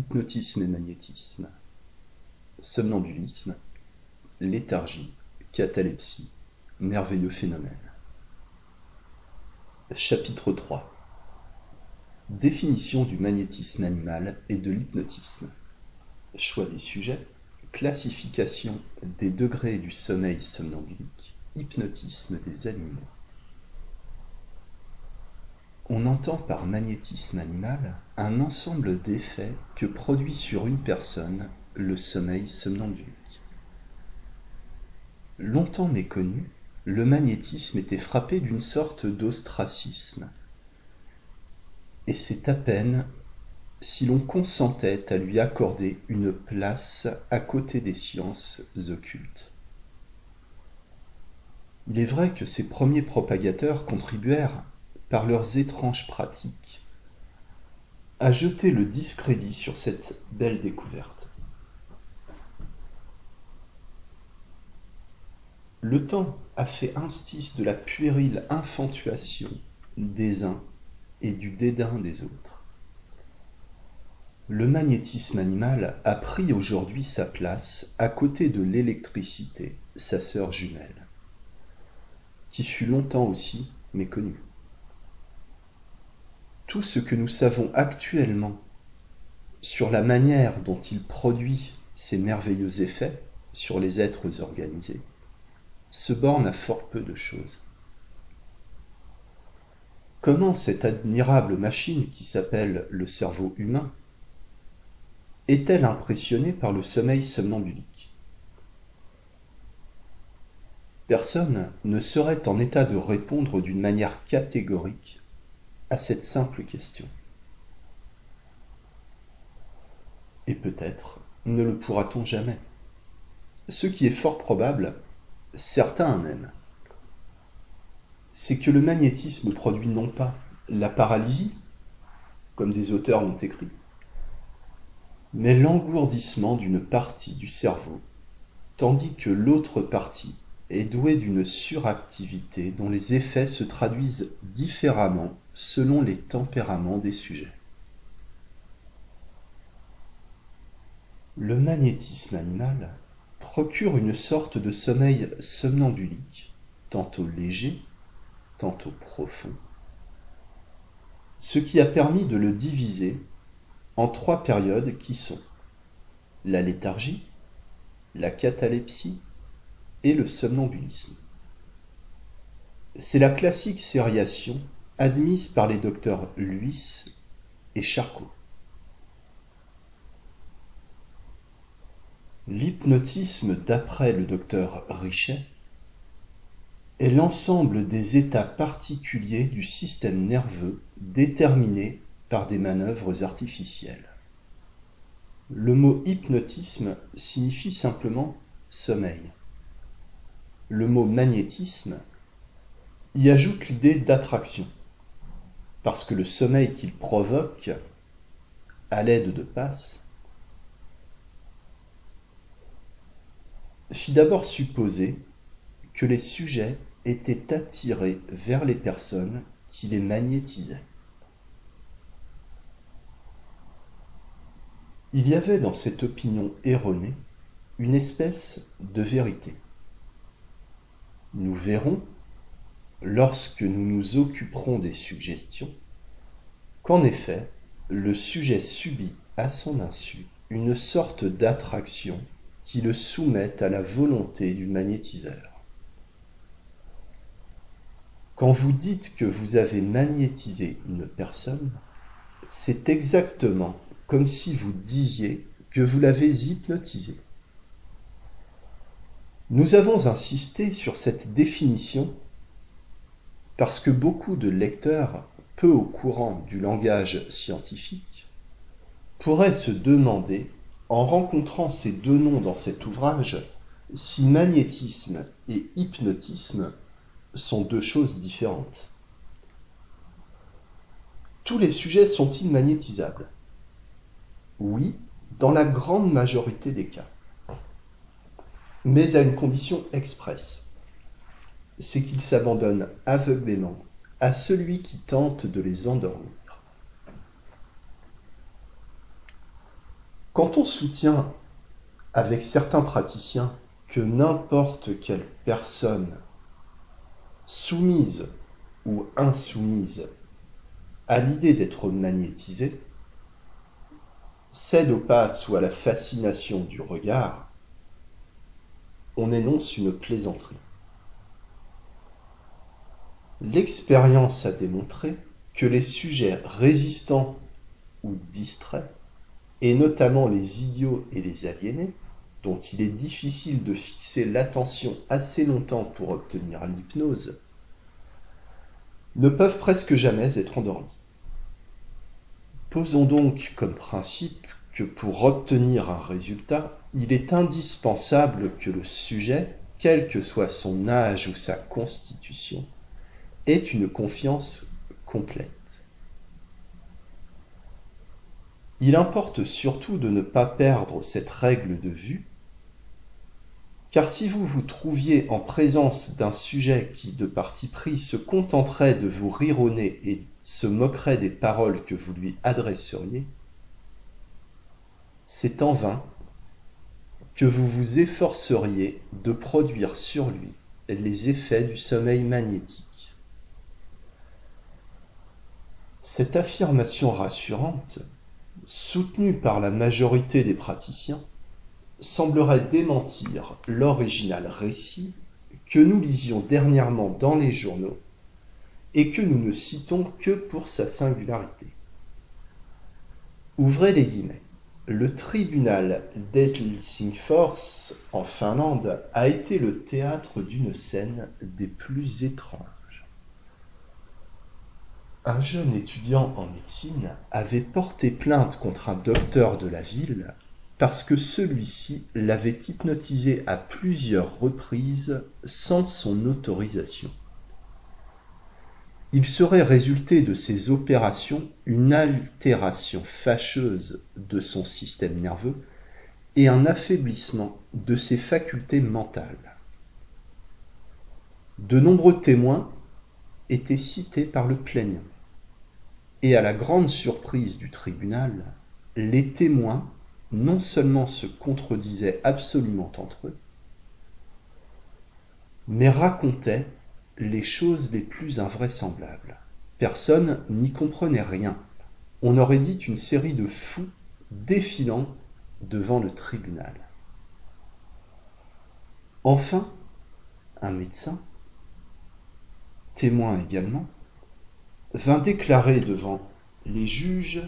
hypnotisme et magnétisme, somnambulisme, léthargie, catalepsie, merveilleux phénomène. Chapitre 3 Définition du magnétisme animal et de l'hypnotisme. Choix des sujets, classification des degrés du sommeil somnambulique, hypnotisme des animaux. On entend par magnétisme animal un ensemble d'effets que produit sur une personne le sommeil somnambulique. Longtemps méconnu, le magnétisme était frappé d'une sorte d'ostracisme. Et c'est à peine si l'on consentait à lui accorder une place à côté des sciences occultes. Il est vrai que ces premiers propagateurs contribuèrent par leurs étranges pratiques, à jeter le discrédit sur cette belle découverte. Le temps a fait instice de la puérile infantuation des uns et du dédain des autres. Le magnétisme animal a pris aujourd'hui sa place à côté de l'électricité, sa sœur jumelle, qui fut longtemps aussi méconnue tout ce que nous savons actuellement sur la manière dont il produit ces merveilleux effets sur les êtres organisés se borne à fort peu de choses. Comment cette admirable machine qui s'appelle le cerveau humain est-elle impressionnée par le sommeil somnambulique? Personne ne serait en état de répondre d'une manière catégorique à cette simple question. Et peut-être ne le pourra-t-on jamais. Ce qui est fort probable, certain même, c'est que le magnétisme produit non pas la paralysie, comme des auteurs l'ont écrit, mais l'engourdissement d'une partie du cerveau, tandis que l'autre partie est douée d'une suractivité dont les effets se traduisent différemment selon les tempéraments des sujets. Le magnétisme animal procure une sorte de sommeil somnambulique, tantôt léger, tantôt profond, ce qui a permis de le diviser en trois périodes qui sont la léthargie, la catalepsie et le somnambulisme. C'est la classique sériation admise par les docteurs Luis et Charcot. L'hypnotisme, d'après le docteur Richet, est l'ensemble des états particuliers du système nerveux déterminés par des manœuvres artificielles. Le mot hypnotisme signifie simplement sommeil. Le mot magnétisme y ajoute l'idée d'attraction parce que le sommeil qu'il provoque, à l'aide de passes, fit d'abord supposer que les sujets étaient attirés vers les personnes qui les magnétisaient. Il y avait dans cette opinion erronée une espèce de vérité. Nous verrons lorsque nous nous occuperons des suggestions, qu'en effet, le sujet subit à son insu une sorte d'attraction qui le soumet à la volonté du magnétiseur. Quand vous dites que vous avez magnétisé une personne, c'est exactement comme si vous disiez que vous l'avez hypnotisé. Nous avons insisté sur cette définition parce que beaucoup de lecteurs peu au courant du langage scientifique pourraient se demander, en rencontrant ces deux noms dans cet ouvrage, si magnétisme et hypnotisme sont deux choses différentes. Tous les sujets sont-ils magnétisables? Oui, dans la grande majorité des cas. Mais à une condition expresse c'est qu'ils s'abandonnent aveuglément à celui qui tente de les endormir. Quand on soutient avec certains praticiens que n'importe quelle personne soumise ou insoumise à l'idée d'être magnétisée cède au passe ou à la fascination du regard, on énonce une plaisanterie. L'expérience a démontré que les sujets résistants ou distraits, et notamment les idiots et les aliénés, dont il est difficile de fixer l'attention assez longtemps pour obtenir l'hypnose, ne peuvent presque jamais être endormis. Posons donc comme principe que pour obtenir un résultat, il est indispensable que le sujet, quel que soit son âge ou sa constitution, ait une confiance complète. Il importe surtout de ne pas perdre cette règle de vue, car si vous vous trouviez en présence d'un sujet qui, de parti pris, se contenterait de vous rironner et se moquerait des paroles que vous lui adresseriez, c'est en vain que vous vous efforceriez de produire sur lui les effets du sommeil magnétique. Cette affirmation rassurante, soutenue par la majorité des praticiens, semblerait démentir l'original récit que nous lisions dernièrement dans les journaux et que nous ne citons que pour sa singularité. Ouvrez les guillemets. Le tribunal d'Helsingfors en Finlande a été le théâtre d'une scène des plus étranges un jeune étudiant en médecine avait porté plainte contre un docteur de la ville parce que celui-ci l'avait hypnotisé à plusieurs reprises sans son autorisation. Il serait résulté de ces opérations une altération fâcheuse de son système nerveux et un affaiblissement de ses facultés mentales. De nombreux témoins étaient cités par le plaignant. Et à la grande surprise du tribunal, les témoins non seulement se contredisaient absolument entre eux, mais racontaient les choses les plus invraisemblables. Personne n'y comprenait rien. On aurait dit une série de fous défilant devant le tribunal. Enfin, un médecin, témoin également, vint déclarer devant les juges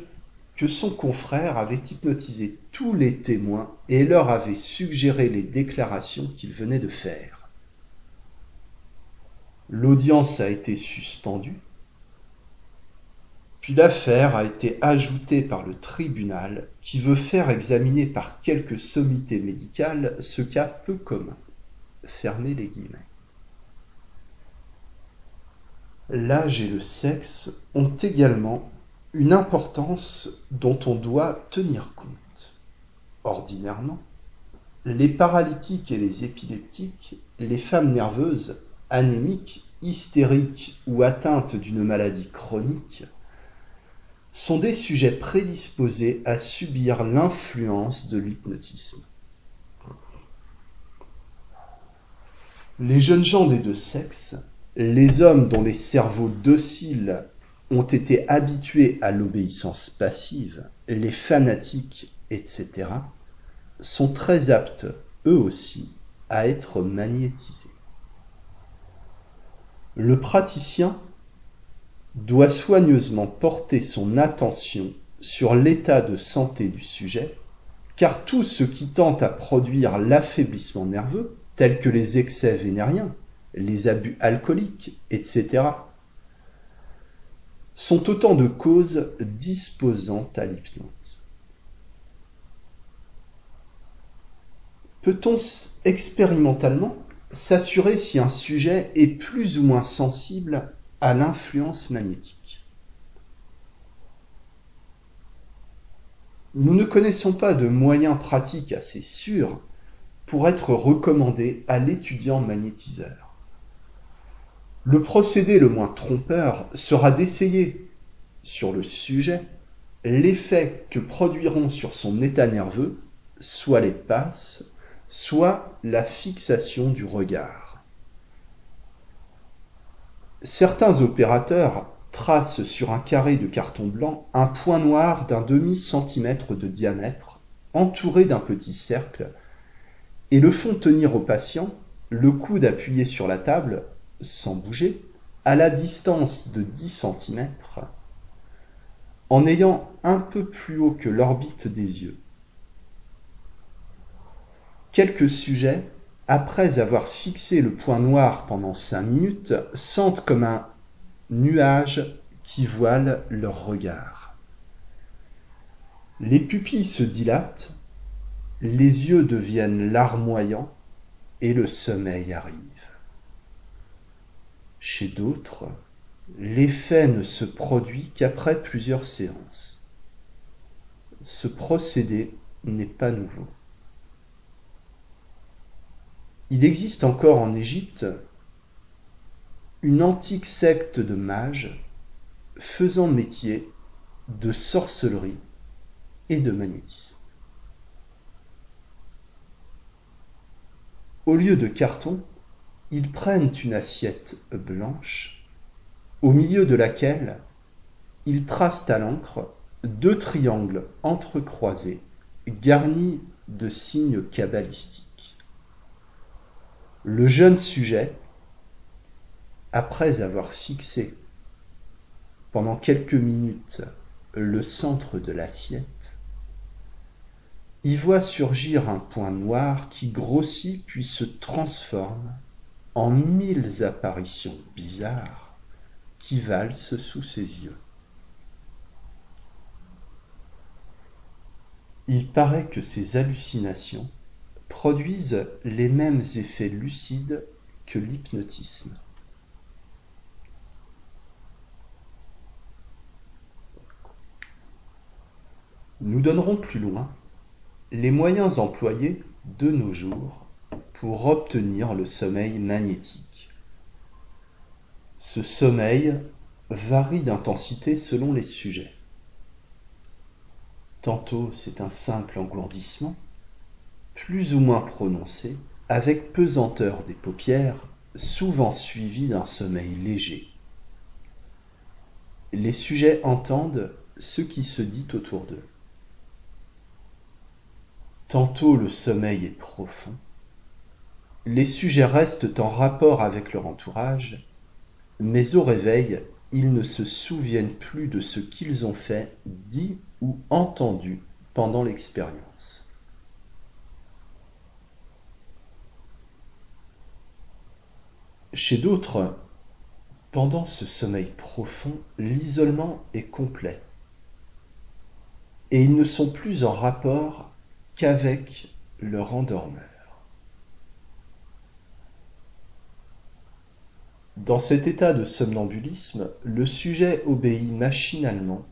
que son confrère avait hypnotisé tous les témoins et leur avait suggéré les déclarations qu'il venait de faire. L'audience a été suspendue, puis l'affaire a été ajoutée par le tribunal qui veut faire examiner par quelques sommités médicales ce cas peu commun. Fermez les guillemets l'âge et le sexe ont également une importance dont on doit tenir compte. Ordinairement, les paralytiques et les épileptiques, les femmes nerveuses, anémiques, hystériques ou atteintes d'une maladie chronique sont des sujets prédisposés à subir l'influence de l'hypnotisme. Les jeunes gens des deux sexes les hommes dont les cerveaux dociles ont été habitués à l'obéissance passive, les fanatiques, etc., sont très aptes, eux aussi, à être magnétisés. Le praticien doit soigneusement porter son attention sur l'état de santé du sujet, car tout ce qui tente à produire l'affaiblissement nerveux, tel que les excès vénériens, les abus alcooliques, etc., sont autant de causes disposantes à l'hypnose. Peut-on expérimentalement s'assurer si un sujet est plus ou moins sensible à l'influence magnétique? Nous ne connaissons pas de moyens pratiques assez sûrs pour être recommandés à l'étudiant magnétiseur. Le procédé le moins trompeur sera d'essayer, sur le sujet, l'effet que produiront sur son état nerveux soit les passes, soit la fixation du regard. Certains opérateurs tracent sur un carré de carton blanc un point noir d'un demi-centimètre de diamètre, entouré d'un petit cercle, et le font tenir au patient, le coude appuyé sur la table, sans bouger, à la distance de 10 cm, en ayant un peu plus haut que l'orbite des yeux. Quelques sujets, après avoir fixé le point noir pendant cinq minutes, sentent comme un nuage qui voile leur regard. Les pupilles se dilatent, les yeux deviennent larmoyants et le sommeil arrive. Chez d'autres, l'effet ne se produit qu'après plusieurs séances. Ce procédé n'est pas nouveau. Il existe encore en Égypte une antique secte de mages faisant métier de sorcellerie et de magnétisme. Au lieu de carton, ils prennent une assiette blanche, au milieu de laquelle ils tracent à l'encre deux triangles entrecroisés, garnis de signes cabalistiques. Le jeune sujet, après avoir fixé pendant quelques minutes le centre de l'assiette, y voit surgir un point noir qui grossit puis se transforme en mille apparitions bizarres qui valsent sous ses yeux. Il paraît que ces hallucinations produisent les mêmes effets lucides que l'hypnotisme. Nous donnerons plus loin les moyens employés de nos jours pour obtenir le sommeil magnétique. Ce sommeil varie d'intensité selon les sujets. Tantôt c'est un simple engourdissement, plus ou moins prononcé, avec pesanteur des paupières, souvent suivi d'un sommeil léger. Les sujets entendent ce qui se dit autour d'eux. Tantôt le sommeil est profond, les sujets restent en rapport avec leur entourage, mais au réveil, ils ne se souviennent plus de ce qu'ils ont fait, dit ou entendu pendant l'expérience. Chez d'autres, pendant ce sommeil profond, l'isolement est complet et ils ne sont plus en rapport qu'avec leur endormeur. Dans cet état de somnambulisme, le sujet obéit machinalement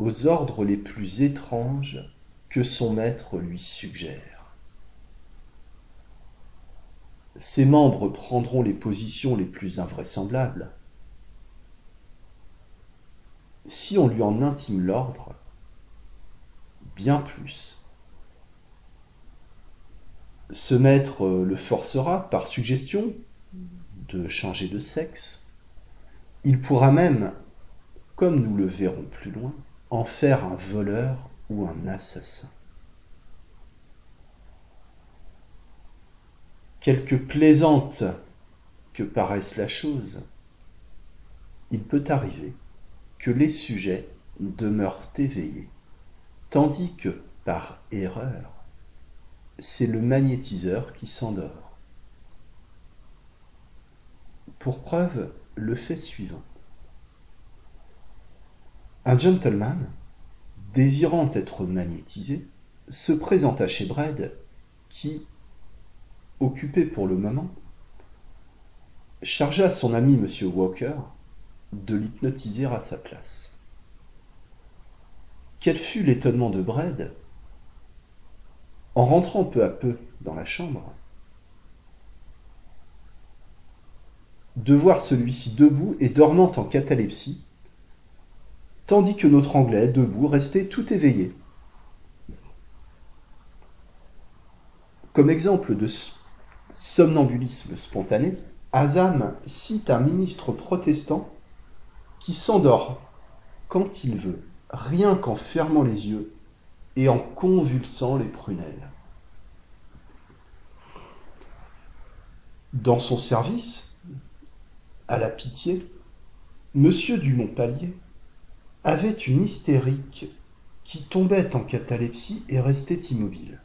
aux ordres les plus étranges que son maître lui suggère. Ses membres prendront les positions les plus invraisemblables. Si on lui en intime l'ordre, bien plus. Ce maître le forcera par suggestion de changer de sexe. Il pourra même, comme nous le verrons plus loin, en faire un voleur ou un assassin. Quelque plaisante que paraisse la chose, il peut arriver que les sujets demeurent éveillés, tandis que, par erreur, c'est le magnétiseur qui s'endort. Pour preuve, le fait suivant. Un gentleman, désirant être magnétisé, se présenta chez Brad, qui, occupé pour le moment, chargea son ami M. Walker de l'hypnotiser à sa place. Quel fut l'étonnement de Brad en rentrant peu à peu dans la chambre de voir celui-ci debout et dormant en catalepsie, tandis que notre Anglais, debout, restait tout éveillé. Comme exemple de somnambulisme spontané, Azam cite un ministre protestant qui s'endort quand il veut, rien qu'en fermant les yeux et en convulsant les prunelles. Dans son service, à la pitié, M. Dumont-Palier avait une hystérique qui tombait en catalepsie et restait immobile.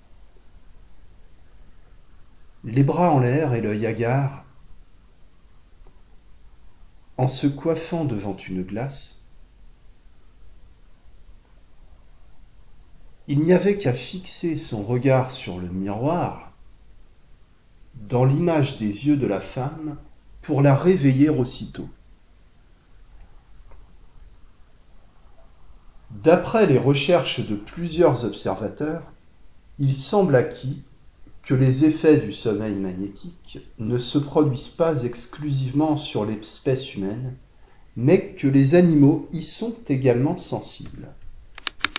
Les bras en l'air et l'œil hagard, en se coiffant devant une glace, il n'y avait qu'à fixer son regard sur le miroir, dans l'image des yeux de la femme, pour la réveiller aussitôt. D'après les recherches de plusieurs observateurs, il semble acquis que les effets du sommeil magnétique ne se produisent pas exclusivement sur l'espèce humaine, mais que les animaux y sont également sensibles.